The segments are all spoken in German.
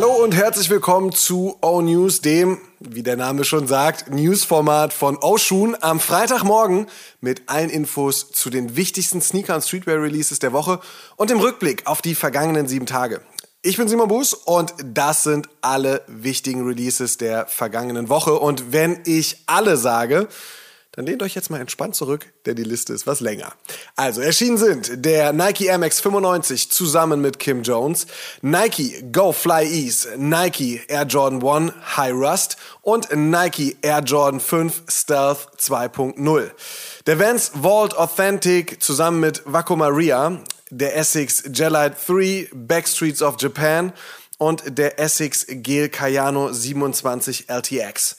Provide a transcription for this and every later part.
Hallo und herzlich willkommen zu O News, dem, wie der Name schon sagt, Newsformat von Oshun am Freitagmorgen mit allen Infos zu den wichtigsten Sneaker- und Streetwear-Releases der Woche und dem Rückblick auf die vergangenen sieben Tage. Ich bin Simon Buß und das sind alle wichtigen Releases der vergangenen Woche. Und wenn ich alle sage, dann lehnt euch jetzt mal entspannt zurück, denn die Liste ist was länger. Also erschienen sind der Nike Air Max 95 zusammen mit Kim Jones, Nike Go Fly Ease, Nike Air Jordan 1 High Rust und Nike Air Jordan 5 Stealth 2.0. Der Vans Vault Authentic zusammen mit Waco Maria, der Essex Gelite 3 Backstreets of Japan und der Essex Gel Cayano 27 LTX.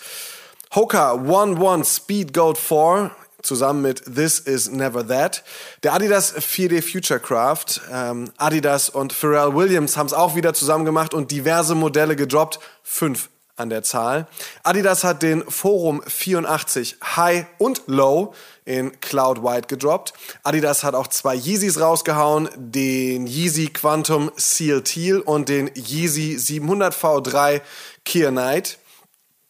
Hoka One One Speed Goat 4 zusammen mit This Is Never That. Der Adidas 4D Futurecraft, ähm, Adidas und Pharrell Williams haben es auch wieder zusammen gemacht und diverse Modelle gedroppt. Fünf an der Zahl. Adidas hat den Forum 84 High und Low in Cloud White gedroppt. Adidas hat auch zwei Yeezys rausgehauen, den Yeezy Quantum Seal Teal und den Yeezy 700 V3 Keir Knight.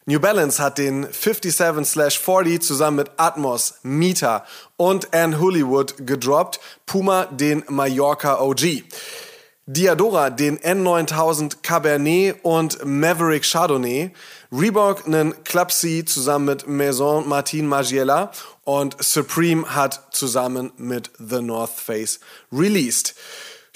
New Balance hat den 57/40 zusammen mit Atmos, Mita und Ann Hollywood gedroppt. Puma den Mallorca OG. Diadora den N9000 Cabernet und Maverick Chardonnay. Reebok einen Club C zusammen mit Maison Martin Margiela und Supreme hat zusammen mit The North Face released.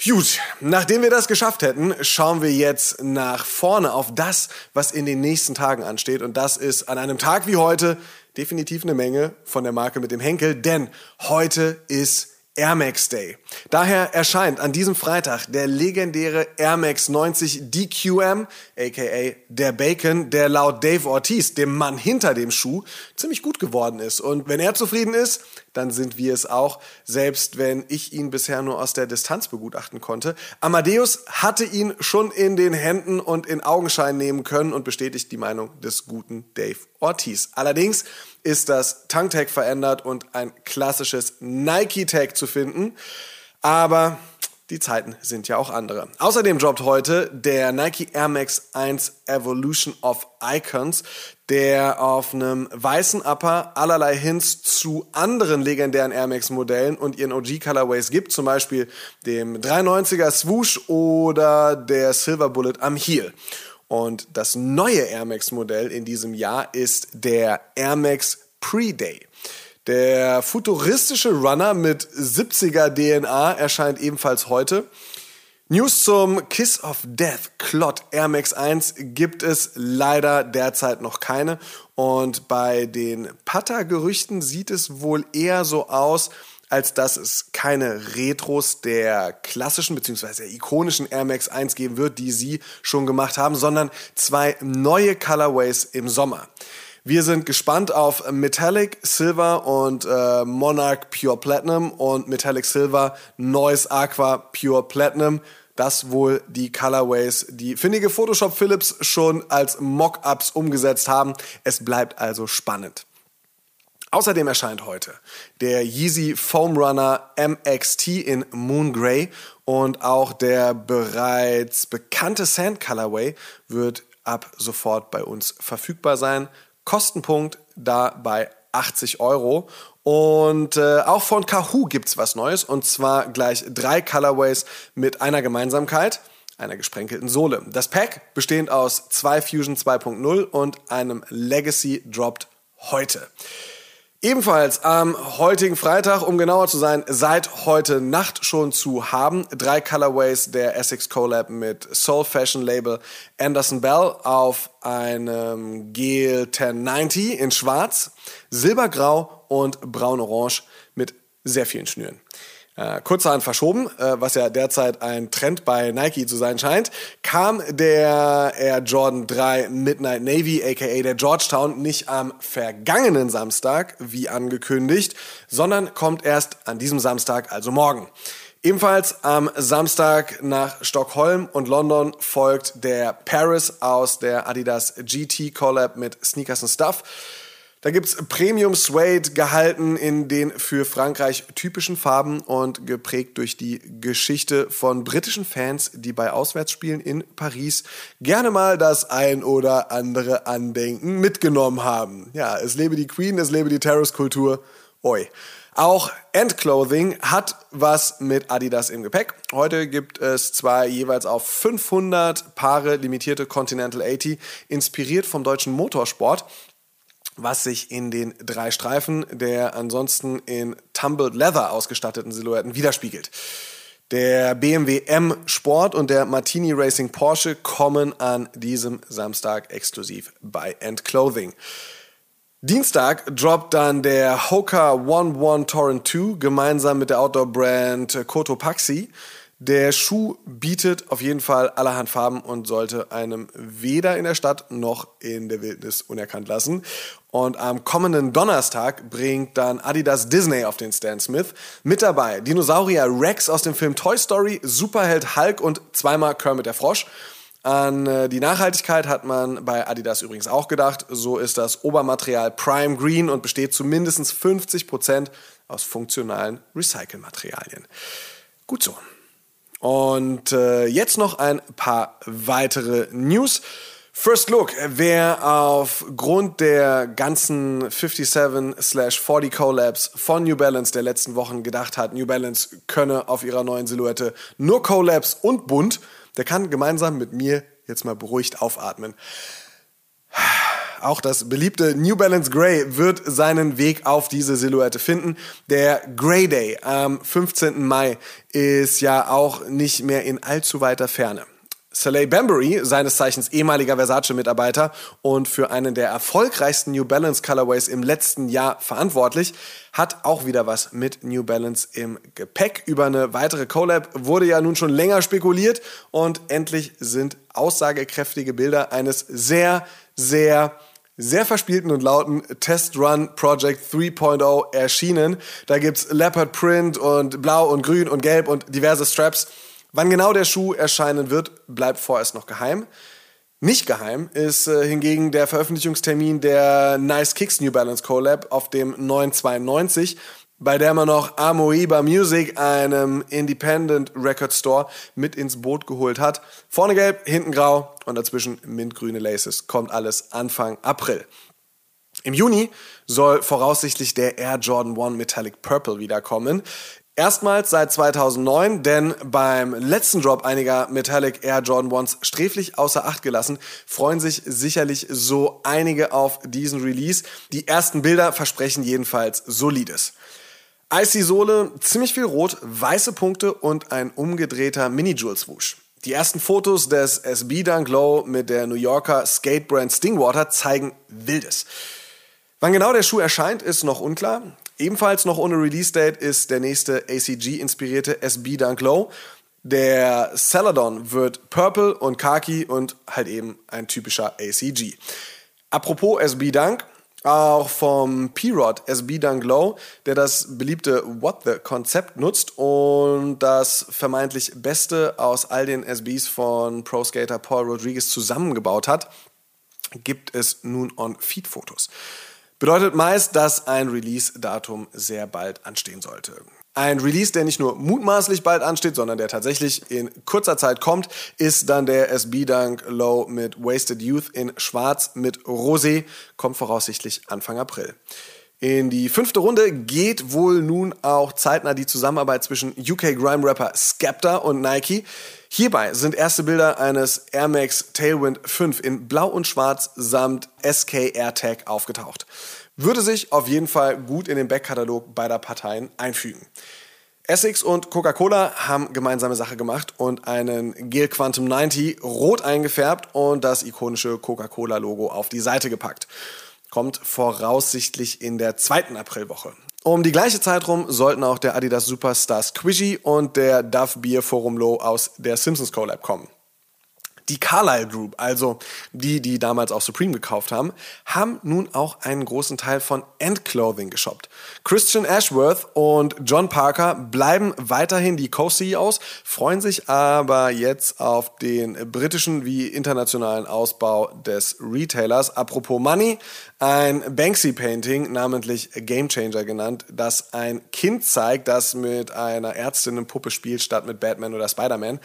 Gut, nachdem wir das geschafft hätten, schauen wir jetzt nach vorne auf das, was in den nächsten Tagen ansteht. Und das ist an einem Tag wie heute definitiv eine Menge von der Marke mit dem Henkel, denn heute ist Air Max Day. Daher erscheint an diesem Freitag der legendäre Air Max 90 DQM, aka der Bacon, der laut Dave Ortiz, dem Mann hinter dem Schuh, ziemlich gut geworden ist. Und wenn er zufrieden ist, dann sind wir es auch, selbst wenn ich ihn bisher nur aus der Distanz begutachten konnte. Amadeus hatte ihn schon in den Händen und in Augenschein nehmen können und bestätigt die Meinung des guten Dave Ortiz. Allerdings ist das Tank-Tag verändert und ein klassisches Nike-Tag zu finden. Aber die Zeiten sind ja auch andere. Außerdem droppt heute der Nike Air Max 1 Evolution of Icons, der auf einem weißen Upper allerlei Hints zu anderen legendären Air Max Modellen und ihren OG Colorways gibt, zum Beispiel dem 390er Swoosh oder der Silver Bullet am Heel. Und das neue Air Max Modell in diesem Jahr ist der Air Max Pre-Day. Der futuristische Runner mit 70er DNA erscheint ebenfalls heute. News zum Kiss of Death Clot Air Max 1 gibt es leider derzeit noch keine. Und bei den Putter-Gerüchten sieht es wohl eher so aus, als dass es keine Retros der klassischen bzw. ikonischen Air Max 1 geben wird, die sie schon gemacht haben, sondern zwei neue Colorways im Sommer. Wir sind gespannt auf Metallic Silver und äh, Monarch Pure Platinum und Metallic Silver Noise Aqua Pure Platinum. Das wohl die Colorways, die findige Photoshop Philips schon als Mockups umgesetzt haben. Es bleibt also spannend. Außerdem erscheint heute der Yeezy Foam Runner MXT in Moon Grey und auch der bereits bekannte Sand Colorway wird ab sofort bei uns verfügbar sein. Kostenpunkt da bei 80 Euro. Und äh, auch von Kahoo gibt's was Neues und zwar gleich drei Colorways mit einer Gemeinsamkeit, einer gesprenkelten Sohle. Das Pack bestehend aus zwei Fusion 2.0 und einem Legacy droppt heute. Ebenfalls am heutigen Freitag, um genauer zu sein, seit heute Nacht schon zu haben. Drei Colorways der Essex Collab mit Soul Fashion Label Anderson Bell auf einem Gel 1090 in schwarz, silbergrau und braun-orange mit sehr vielen Schnüren. Äh, kurzerhand verschoben, äh, was ja derzeit ein Trend bei Nike zu sein scheint, kam der Air Jordan 3 Midnight Navy, aka der Georgetown, nicht am vergangenen Samstag, wie angekündigt, sondern kommt erst an diesem Samstag, also morgen. Ebenfalls am Samstag nach Stockholm und London folgt der Paris aus der Adidas GT Collab mit Sneakers and Stuff. Da gibt es Premium Suede gehalten in den für Frankreich typischen Farben und geprägt durch die Geschichte von britischen Fans, die bei Auswärtsspielen in Paris gerne mal das ein oder andere Andenken mitgenommen haben. Ja, es lebe die Queen, es lebe die Terrace-Kultur. Oi. Auch Endclothing hat was mit Adidas im Gepäck. Heute gibt es zwei jeweils auf 500 Paare limitierte Continental 80, inspiriert vom deutschen Motorsport, was sich in den drei Streifen der ansonsten in Tumbled Leather ausgestatteten Silhouetten widerspiegelt. Der BMW M Sport und der Martini Racing Porsche kommen an diesem Samstag exklusiv bei Endclothing. Dienstag droppt dann der Hoka One One Torrent 2 gemeinsam mit der Outdoor-Brand Cotopaxi. Der Schuh bietet auf jeden Fall allerhand Farben und sollte einem weder in der Stadt noch in der Wildnis unerkannt lassen. Und am kommenden Donnerstag bringt dann Adidas Disney auf den Stan Smith. Mit dabei Dinosaurier Rex aus dem Film Toy Story, Superheld Hulk und zweimal Kermit der Frosch. An äh, die Nachhaltigkeit hat man bei Adidas übrigens auch gedacht. So ist das Obermaterial Prime Green und besteht zu mindestens 50 Prozent aus funktionalen Recycelmaterialien. Gut so. Und äh, jetzt noch ein paar weitere News. First Look, wer aufgrund der ganzen 57/40 Collabs von New Balance der letzten Wochen gedacht hat, New Balance könne auf ihrer neuen Silhouette nur Collabs und bunt, der kann gemeinsam mit mir jetzt mal beruhigt aufatmen. Auch das beliebte New Balance Grey wird seinen Weg auf diese Silhouette finden. Der Grey Day am 15. Mai ist ja auch nicht mehr in allzu weiter Ferne. Saleh Bambury, seines Zeichens ehemaliger Versace-Mitarbeiter und für einen der erfolgreichsten New Balance Colorways im letzten Jahr verantwortlich, hat auch wieder was mit New Balance im Gepäck. Über eine weitere Collab wurde ja nun schon länger spekuliert und endlich sind aussagekräftige Bilder eines sehr, sehr sehr verspielten und lauten Test Run Project 3.0 erschienen. Da gibt's Leopard Print und Blau und Grün und Gelb und diverse Straps. Wann genau der Schuh erscheinen wird, bleibt vorerst noch geheim. Nicht geheim ist äh, hingegen der Veröffentlichungstermin der Nice Kicks New Balance Collab auf dem 992, bei der man noch Amoeba Music, einem Independent Record Store, mit ins Boot geholt hat. Vorne gelb, hinten grau und dazwischen mintgrüne Laces. Kommt alles Anfang April. Im Juni soll voraussichtlich der Air Jordan 1 Metallic Purple wiederkommen. Erstmals seit 2009, denn beim letzten Drop einiger Metallic Air Jordan 1s sträflich außer Acht gelassen, freuen sich sicherlich so einige auf diesen Release. Die ersten Bilder versprechen jedenfalls solides. Icy Sohle, ziemlich viel Rot, weiße Punkte und ein umgedrehter Mini-Jules-Wusch. Die ersten Fotos des SB Dunk Low mit der New Yorker Skatebrand Stingwater zeigen Wildes. Wann genau der Schuh erscheint, ist noch unklar. Ebenfalls noch ohne Release-Date ist der nächste ACG-inspirierte SB Dunk Low. Der Celadon wird Purple und Khaki und halt eben ein typischer ACG. Apropos SB Dunk, auch vom P-Rod SB Dunk Low, der das beliebte What the Konzept nutzt und das vermeintlich Beste aus all den SBs von Pro Skater Paul Rodriguez zusammengebaut hat, gibt es nun On-Feed-Fotos. Bedeutet meist, dass ein Release-Datum sehr bald anstehen sollte. Ein Release, der nicht nur mutmaßlich bald ansteht, sondern der tatsächlich in kurzer Zeit kommt, ist dann der SB Dunk Low mit Wasted Youth in Schwarz mit Rosé, kommt voraussichtlich Anfang April. In die fünfte Runde geht wohl nun auch zeitnah die Zusammenarbeit zwischen UK Grime Rapper Skepta und Nike. Hierbei sind erste Bilder eines Air Max Tailwind 5 in Blau und Schwarz samt SK AirTag aufgetaucht. Würde sich auf jeden Fall gut in den Backkatalog beider Parteien einfügen. Essex und Coca-Cola haben gemeinsame Sache gemacht und einen Gel Quantum 90 rot eingefärbt und das ikonische Coca-Cola-Logo auf die Seite gepackt. Kommt voraussichtlich in der zweiten Aprilwoche. Um die gleiche Zeit rum sollten auch der Adidas Superstar Squishy und der Duff Beer Forum Low aus der Simpsons Collab kommen. Die Carlyle Group, also die, die damals auch Supreme gekauft haben, haben nun auch einen großen Teil von End Clothing geshoppt. Christian Ashworth und John Parker bleiben weiterhin die Co-CEOs, freuen sich aber jetzt auf den britischen wie internationalen Ausbau des Retailers. Apropos Money, ein Banksy-Painting, namentlich Game Changer genannt, das ein Kind zeigt, das mit einer Ärztinnenpuppe spielt, statt mit Batman oder Spider-Man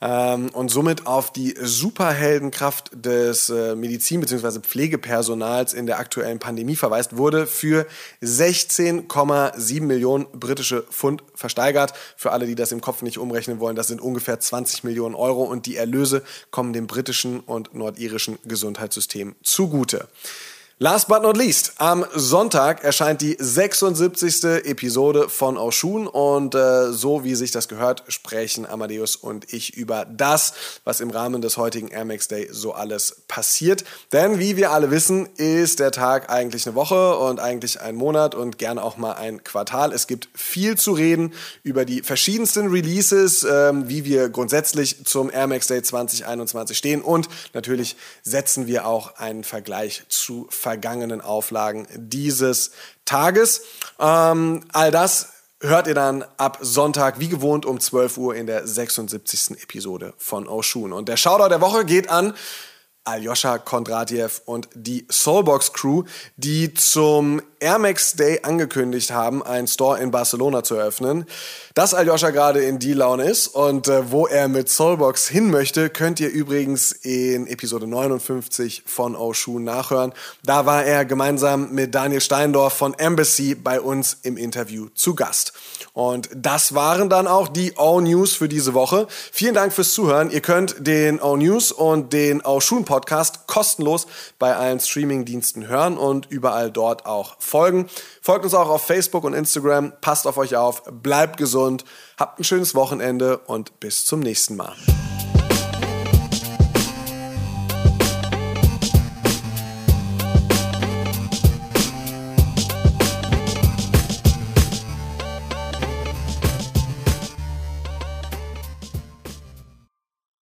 ähm, und somit auf die Superheldenkraft des äh, Medizin- bzw. Pflegepersonals in der aktuellen Pandemie verweist, wurde für 16,7 Millionen britische Pfund versteigert. Für alle, die das im Kopf nicht umrechnen wollen, das sind ungefähr 20 Millionen Euro und die Erlöse kommen dem britischen und nordirischen Gesundheitssystem zugute. Last but not least, am Sonntag erscheint die 76. Episode von Oshun und äh, so wie sich das gehört, sprechen Amadeus und ich über das, was im Rahmen des heutigen Air Max Day so alles passiert. Denn wie wir alle wissen, ist der Tag eigentlich eine Woche und eigentlich ein Monat und gerne auch mal ein Quartal. Es gibt viel zu reden über die verschiedensten Releases, äh, wie wir grundsätzlich zum Air Max Day 2021 stehen und natürlich setzen wir auch einen Vergleich zu vergangenen Auflagen dieses Tages. Ähm, all das hört ihr dann ab Sonntag wie gewohnt um 12 Uhr in der 76. Episode von Oshun. Und der Shoutout der Woche geht an Aljoscha Kondratjew und die Soulbox Crew, die zum Air Max Day angekündigt haben, einen Store in Barcelona zu eröffnen. Dass Aljoscha gerade in die Laune ist und äh, wo er mit Soulbox hin möchte, könnt ihr übrigens in Episode 59 von Oshun nachhören. Da war er gemeinsam mit Daniel Steindorf von Embassy bei uns im Interview zu Gast. Und das waren dann auch die O-News für diese Woche. Vielen Dank fürs Zuhören. Ihr könnt den O-News und den O-Shun Podcast kostenlos bei allen Streaming-Diensten hören und überall dort auch folgen. Folgt uns auch auf Facebook und Instagram. Passt auf euch auf, bleibt gesund, habt ein schönes Wochenende und bis zum nächsten Mal.